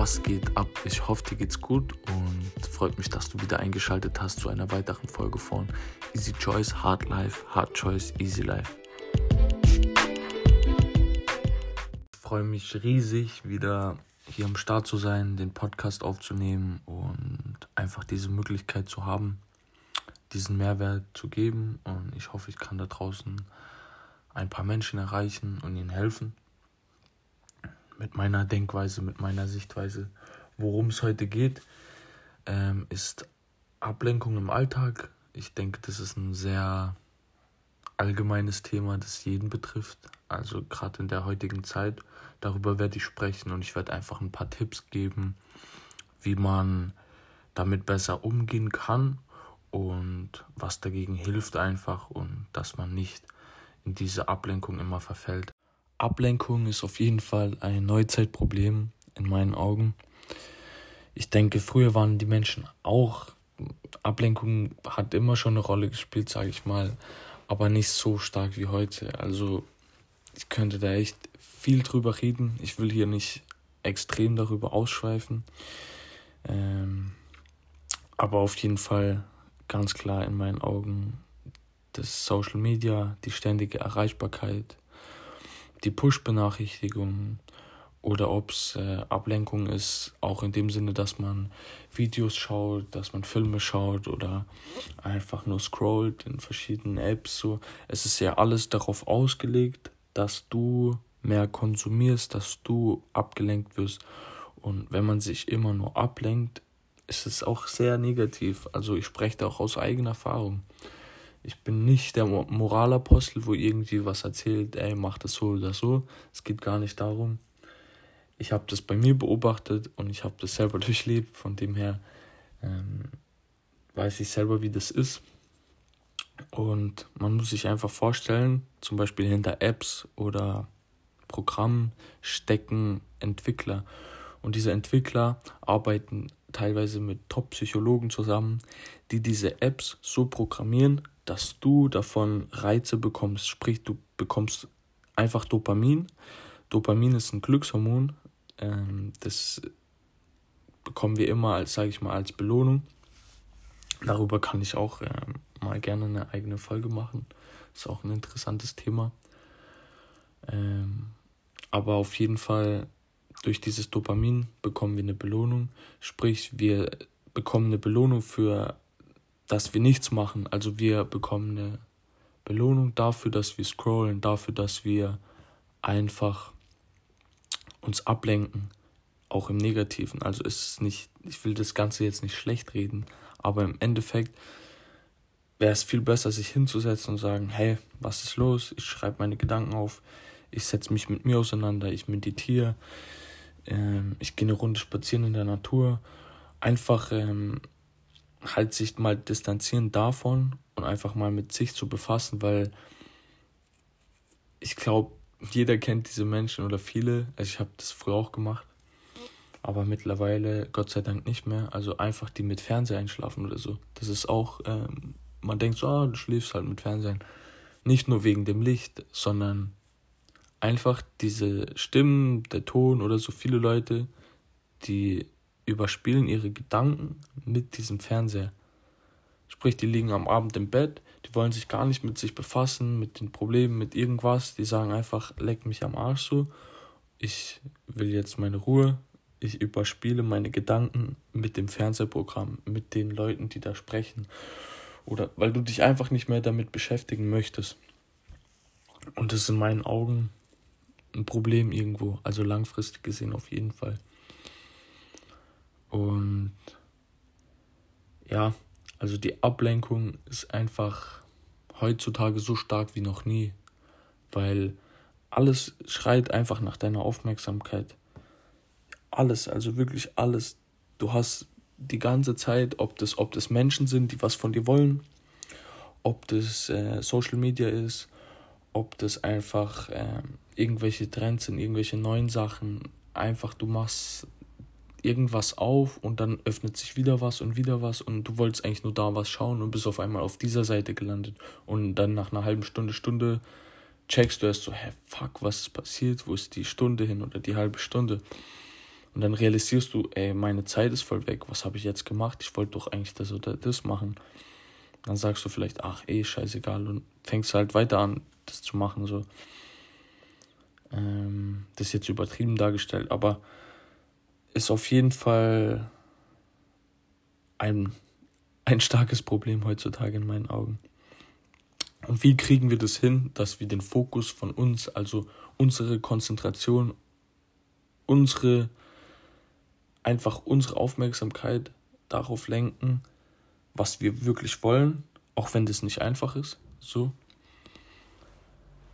Was geht ab? Ich hoffe, dir geht's gut und freut mich, dass du wieder eingeschaltet hast zu einer weiteren Folge von Easy Choice, Hard Life, Hard Choice, Easy Life. Ich freue mich riesig, wieder hier am Start zu sein, den Podcast aufzunehmen und einfach diese Möglichkeit zu haben, diesen Mehrwert zu geben. Und ich hoffe, ich kann da draußen ein paar Menschen erreichen und ihnen helfen mit meiner Denkweise, mit meiner Sichtweise. Worum es heute geht, ähm, ist Ablenkung im Alltag. Ich denke, das ist ein sehr allgemeines Thema, das jeden betrifft. Also gerade in der heutigen Zeit. Darüber werde ich sprechen und ich werde einfach ein paar Tipps geben, wie man damit besser umgehen kann und was dagegen hilft einfach und dass man nicht in diese Ablenkung immer verfällt. Ablenkung ist auf jeden Fall ein Neuzeitproblem in meinen Augen. Ich denke, früher waren die Menschen auch, Ablenkung hat immer schon eine Rolle gespielt, sage ich mal, aber nicht so stark wie heute. Also ich könnte da echt viel drüber reden. Ich will hier nicht extrem darüber ausschweifen. Ähm, aber auf jeden Fall ganz klar in meinen Augen das Social Media, die ständige Erreichbarkeit, die Push-Benachrichtigungen oder ob es äh, Ablenkung ist, auch in dem Sinne, dass man Videos schaut, dass man Filme schaut oder einfach nur scrollt in verschiedenen Apps. So. Es ist ja alles darauf ausgelegt, dass du mehr konsumierst, dass du abgelenkt wirst. Und wenn man sich immer nur ablenkt, ist es auch sehr negativ. Also ich spreche da auch aus eigener Erfahrung. Ich bin nicht der Moralapostel, wo irgendwie was erzählt, ey, mach das so oder so. Es geht gar nicht darum. Ich habe das bei mir beobachtet und ich habe das selber durchlebt. Von dem her ähm, weiß ich selber, wie das ist. Und man muss sich einfach vorstellen, zum Beispiel hinter Apps oder Programmen stecken Entwickler. Und diese Entwickler arbeiten teilweise mit Top-Psychologen zusammen, die diese Apps so programmieren, dass du davon Reize bekommst. Sprich, du bekommst einfach Dopamin. Dopamin ist ein Glückshormon. Ähm, das bekommen wir immer als, sage ich mal, als Belohnung. Darüber kann ich auch ähm, mal gerne eine eigene Folge machen. Ist auch ein interessantes Thema. Ähm, aber auf jeden Fall durch dieses Dopamin bekommen wir eine Belohnung. Sprich, wir bekommen eine Belohnung für dass wir nichts machen. Also wir bekommen eine Belohnung dafür, dass wir scrollen, dafür, dass wir einfach uns ablenken, auch im Negativen. Also ist es nicht, ich will das Ganze jetzt nicht schlecht reden, aber im Endeffekt wäre es viel besser, sich hinzusetzen und sagen, hey, was ist los? Ich schreibe meine Gedanken auf, ich setze mich mit mir auseinander, ich meditiere, ähm, ich gehe eine Runde spazieren in der Natur. Einfach ähm, halt sich mal distanzieren davon und einfach mal mit sich zu befassen, weil ich glaube, jeder kennt diese Menschen oder viele. Also ich habe das früher auch gemacht, aber mittlerweile Gott sei Dank nicht mehr. Also einfach die mit Fernseher einschlafen oder so. Das ist auch, ähm, man denkt so, ah, du schläfst halt mit Fernsehen. Nicht nur wegen dem Licht, sondern einfach diese Stimmen, der Ton oder so viele Leute, die überspielen ihre Gedanken mit diesem Fernseher. Sprich, die liegen am Abend im Bett, die wollen sich gar nicht mit sich befassen, mit den Problemen, mit irgendwas. Die sagen einfach, leck mich am Arsch so. Ich will jetzt meine Ruhe. Ich überspiele meine Gedanken mit dem Fernsehprogramm, mit den Leuten, die da sprechen. Oder weil du dich einfach nicht mehr damit beschäftigen möchtest. Und das ist in meinen Augen ein Problem irgendwo. Also langfristig gesehen auf jeden Fall. Und ja, also die Ablenkung ist einfach heutzutage so stark wie noch nie, weil alles schreit einfach nach deiner Aufmerksamkeit. Alles, also wirklich alles. Du hast die ganze Zeit, ob das, ob das Menschen sind, die was von dir wollen, ob das äh, Social Media ist, ob das einfach äh, irgendwelche Trends sind, irgendwelche neuen Sachen. Einfach, du machst irgendwas auf und dann öffnet sich wieder was und wieder was und du wolltest eigentlich nur da was schauen und bist auf einmal auf dieser Seite gelandet und dann nach einer halben Stunde, Stunde checkst du erst so, hä, fuck, was ist passiert, wo ist die Stunde hin oder die halbe Stunde Und dann realisierst du, ey, meine Zeit ist voll weg. Was habe ich jetzt gemacht? Ich wollte doch eigentlich das oder das machen. Dann sagst du vielleicht, ach, eh, scheißegal. Und fängst halt weiter an, das zu machen. So. Ähm, das ist jetzt übertrieben dargestellt, aber ist auf jeden Fall ein, ein starkes Problem heutzutage in meinen Augen. Und wie kriegen wir das hin, dass wir den Fokus von uns, also unsere Konzentration, unsere, einfach unsere Aufmerksamkeit darauf lenken, was wir wirklich wollen, auch wenn das nicht einfach ist, so.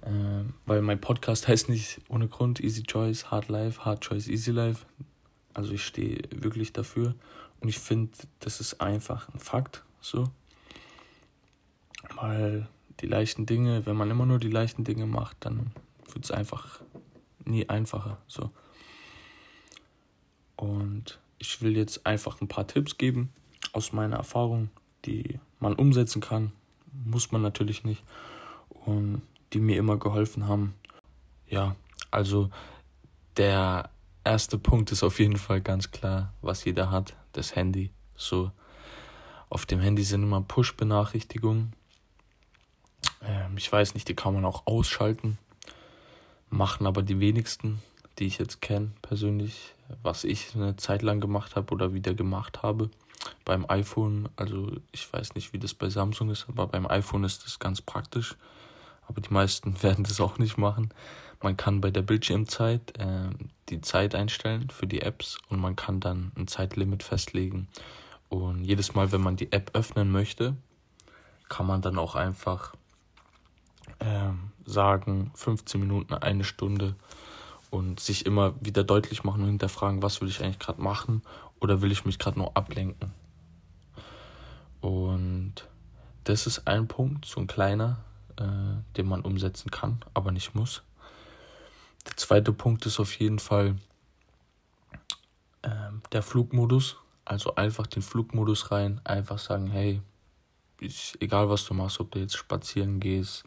Äh, weil mein Podcast heißt nicht ohne Grund Easy Choice, Hard Life, Hard Choice, Easy Life. Also ich stehe wirklich dafür und ich finde, das ist einfach ein Fakt, so. Weil die leichten Dinge, wenn man immer nur die leichten Dinge macht, dann wird es einfach nie einfacher, so. Und ich will jetzt einfach ein paar Tipps geben aus meiner Erfahrung, die man umsetzen kann. Muss man natürlich nicht. Und die mir immer geholfen haben. Ja, also der erste Punkt ist auf jeden Fall ganz klar, was jeder hat, das Handy. So, auf dem Handy sind immer Push-Benachrichtigungen. Ähm, ich weiß nicht, die kann man auch ausschalten. Machen aber die wenigsten, die ich jetzt kenne, persönlich, was ich eine Zeit lang gemacht habe oder wieder gemacht habe. Beim iPhone, also ich weiß nicht, wie das bei Samsung ist, aber beim iPhone ist das ganz praktisch aber die meisten werden das auch nicht machen. Man kann bei der Bildschirmzeit äh, die Zeit einstellen für die Apps und man kann dann ein Zeitlimit festlegen. Und jedes Mal, wenn man die App öffnen möchte, kann man dann auch einfach äh, sagen, 15 Minuten, eine Stunde und sich immer wieder deutlich machen und hinterfragen, was will ich eigentlich gerade machen oder will ich mich gerade nur ablenken. Und das ist ein Punkt, so ein kleiner, äh, den man umsetzen kann, aber nicht muss. Der zweite Punkt ist auf jeden Fall äh, der Flugmodus. Also einfach den Flugmodus rein, einfach sagen, hey, ich, egal was du machst, ob du jetzt spazieren gehst,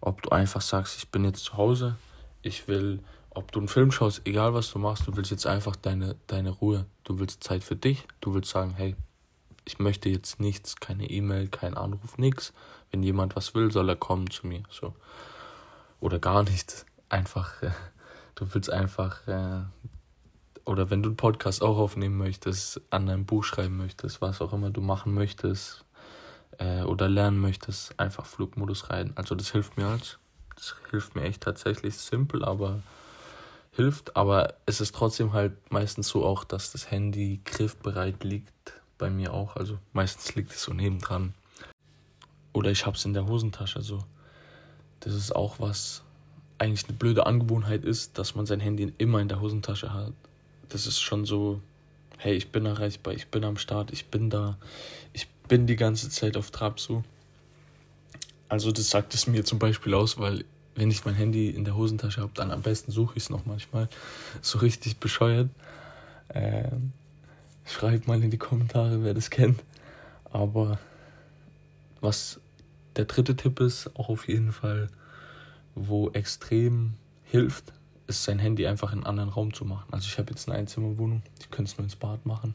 ob du einfach sagst, ich bin jetzt zu Hause, ich will, ob du einen Film schaust, egal was du machst, du willst jetzt einfach deine, deine Ruhe, du willst Zeit für dich, du willst sagen, hey, ich möchte jetzt nichts, keine E-Mail, kein Anruf, nichts. Wenn jemand was will, soll er kommen zu mir. So. Oder gar nichts. Einfach, äh, du willst einfach, äh, oder wenn du einen Podcast auch aufnehmen möchtest, an deinem Buch schreiben möchtest, was auch immer du machen möchtest äh, oder lernen möchtest, einfach Flugmodus rein. Also das hilft mir halt. Das hilft mir echt tatsächlich simpel, aber hilft. Aber es ist trotzdem halt meistens so auch, dass das Handy griffbereit liegt bei mir auch. Also meistens liegt es so nebendran. Oder ich habe es in der Hosentasche. Also das ist auch was eigentlich eine blöde Angewohnheit ist, dass man sein Handy immer in der Hosentasche hat. Das ist schon so, hey, ich bin erreichbar, ich bin am Start, ich bin da, ich bin die ganze Zeit auf Trab so. Also das sagt es mir zum Beispiel aus, weil wenn ich mein Handy in der Hosentasche habe, dann am besten suche ich es noch manchmal. So richtig bescheuert. Ähm, Schreibt mal in die Kommentare, wer das kennt. Aber was der dritte Tipp ist, auch auf jeden Fall, wo extrem hilft, ist sein Handy einfach in einen anderen Raum zu machen. Also ich habe jetzt eine Einzimmerwohnung, ich könnte es nur ins Bad machen.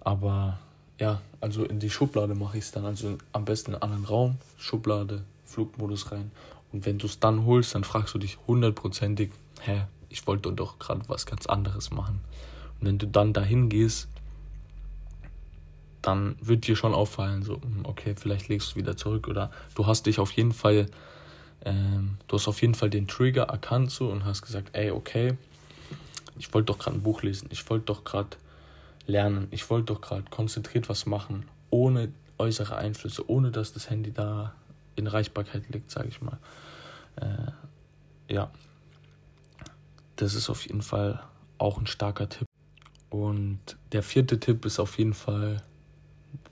Aber ja, also in die Schublade mache ich es dann. Also am besten in einen anderen Raum, Schublade, Flugmodus rein. Und wenn du es dann holst, dann fragst du dich hundertprozentig, hä, ich wollte doch gerade was ganz anderes machen. Und wenn du dann dahin gehst, dann wird dir schon auffallen, so, hm, okay, vielleicht legst du wieder zurück oder du hast dich auf jeden Fall, ähm, du hast auf jeden Fall den Trigger erkannt so und hast gesagt, ey, okay, ich wollte doch gerade ein Buch lesen, ich wollte doch gerade lernen, ich wollte doch gerade konzentriert was machen, ohne äußere Einflüsse, ohne dass das Handy da in Reichbarkeit liegt, sage ich mal. Äh, ja, das ist auf jeden Fall auch ein starker Tipp. Und der vierte Tipp ist auf jeden Fall,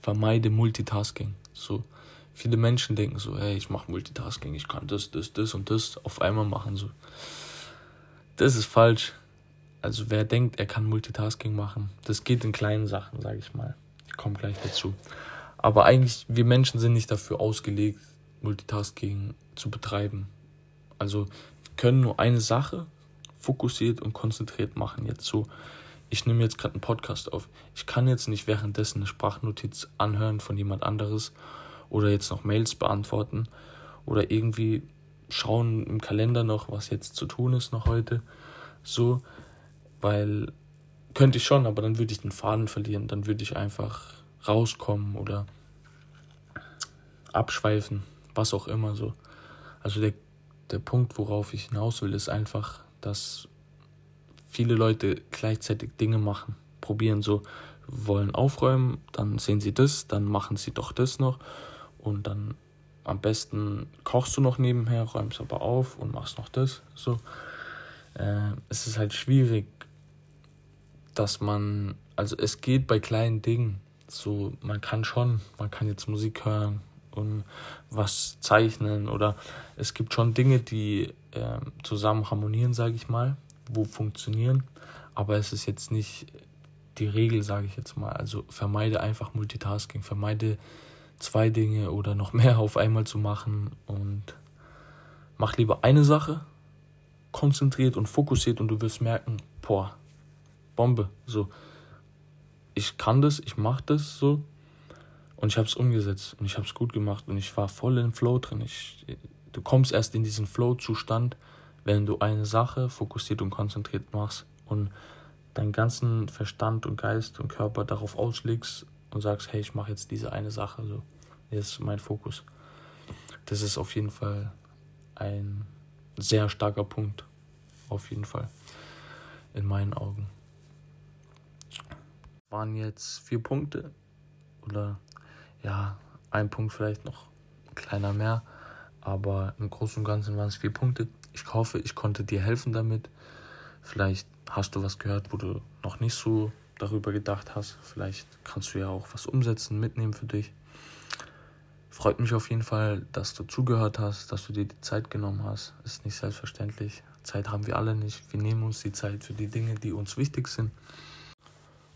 vermeide Multitasking. So, viele Menschen denken so, hey, ich mache Multitasking, ich kann das, das, das und das auf einmal machen. So. Das ist falsch. Also wer denkt, er kann Multitasking machen, das geht in kleinen Sachen, sage ich mal. Ich komme gleich dazu. Aber eigentlich, wir Menschen sind nicht dafür ausgelegt, Multitasking zu betreiben. Also wir können nur eine Sache fokussiert und konzentriert machen. Jetzt so, ich nehme jetzt gerade einen Podcast auf. Ich kann jetzt nicht währenddessen eine Sprachnotiz anhören von jemand anderes oder jetzt noch Mails beantworten oder irgendwie schauen im Kalender noch, was jetzt zu tun ist noch heute. So, weil könnte ich schon, aber dann würde ich den Faden verlieren. Dann würde ich einfach rauskommen oder abschweifen, was auch immer so. Also der, der Punkt, worauf ich hinaus will, ist einfach, dass viele Leute gleichzeitig Dinge machen, probieren so, wollen aufräumen, dann sehen sie das, dann machen sie doch das noch und dann am besten kochst du noch nebenher, räumst aber auf und machst noch das. So, äh, es ist halt schwierig, dass man, also es geht bei kleinen Dingen. So, man kann schon, man kann jetzt Musik hören und was zeichnen oder es gibt schon Dinge, die äh, zusammen harmonieren, sage ich mal, wo funktionieren, aber es ist jetzt nicht die Regel, sage ich jetzt mal. Also vermeide einfach Multitasking, vermeide zwei Dinge oder noch mehr auf einmal zu machen und mach lieber eine Sache, konzentriert und fokussiert und du wirst merken, boah, Bombe, so. Ich kann das, ich mach das so und ich habe es umgesetzt und ich habe es gut gemacht und ich war voll im Flow drin. Ich, du kommst erst in diesen Flow-Zustand, wenn du eine Sache fokussiert und konzentriert machst und deinen ganzen Verstand und Geist und Körper darauf auslegst und sagst, hey, ich mache jetzt diese eine Sache, so, das ist mein Fokus. Das ist auf jeden Fall ein sehr starker Punkt, auf jeden Fall, in meinen Augen. Waren jetzt vier Punkte oder ja, ein Punkt vielleicht noch kleiner mehr, aber im Großen und Ganzen waren es vier Punkte. Ich hoffe, ich konnte dir helfen damit. Vielleicht hast du was gehört, wo du noch nicht so darüber gedacht hast. Vielleicht kannst du ja auch was umsetzen, mitnehmen für dich. Freut mich auf jeden Fall, dass du zugehört hast, dass du dir die Zeit genommen hast. Ist nicht selbstverständlich. Zeit haben wir alle nicht. Wir nehmen uns die Zeit für die Dinge, die uns wichtig sind.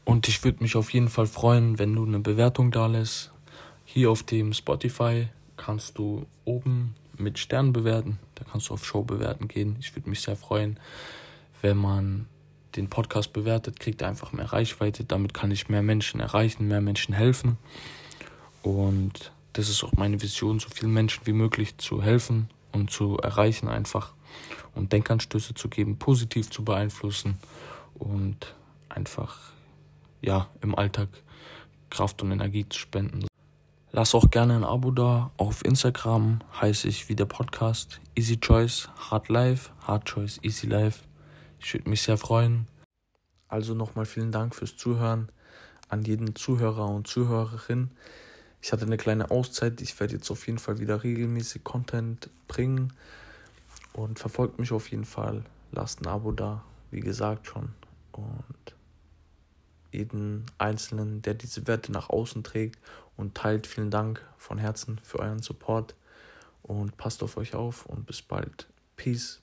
Und ich würde mich auf jeden Fall freuen, wenn du eine Bewertung da lässt. Hier auf dem Spotify kannst du oben mit Sternen bewerten. Da kannst du auf Show bewerten gehen. Ich würde mich sehr freuen, wenn man den Podcast bewertet, kriegt er einfach mehr Reichweite. Damit kann ich mehr Menschen erreichen, mehr Menschen helfen. Und das ist auch meine Vision, so vielen Menschen wie möglich zu helfen und zu erreichen einfach. Und Denkanstöße zu geben, positiv zu beeinflussen und einfach ja im Alltag Kraft und Energie zu spenden. Lass auch gerne ein Abo da. Auf Instagram heiße ich wie der Podcast Easy Choice Hard Life, Hard Choice Easy Life. Ich würde mich sehr freuen. Also nochmal vielen Dank fürs Zuhören an jeden Zuhörer und Zuhörerin. Ich hatte eine kleine Auszeit. Ich werde jetzt auf jeden Fall wieder regelmäßig Content bringen. Und verfolgt mich auf jeden Fall. Lasst ein Abo da, wie gesagt schon. Und jeden Einzelnen, der diese Werte nach außen trägt und teilt, vielen Dank von Herzen für euren Support. Und passt auf euch auf und bis bald. Peace.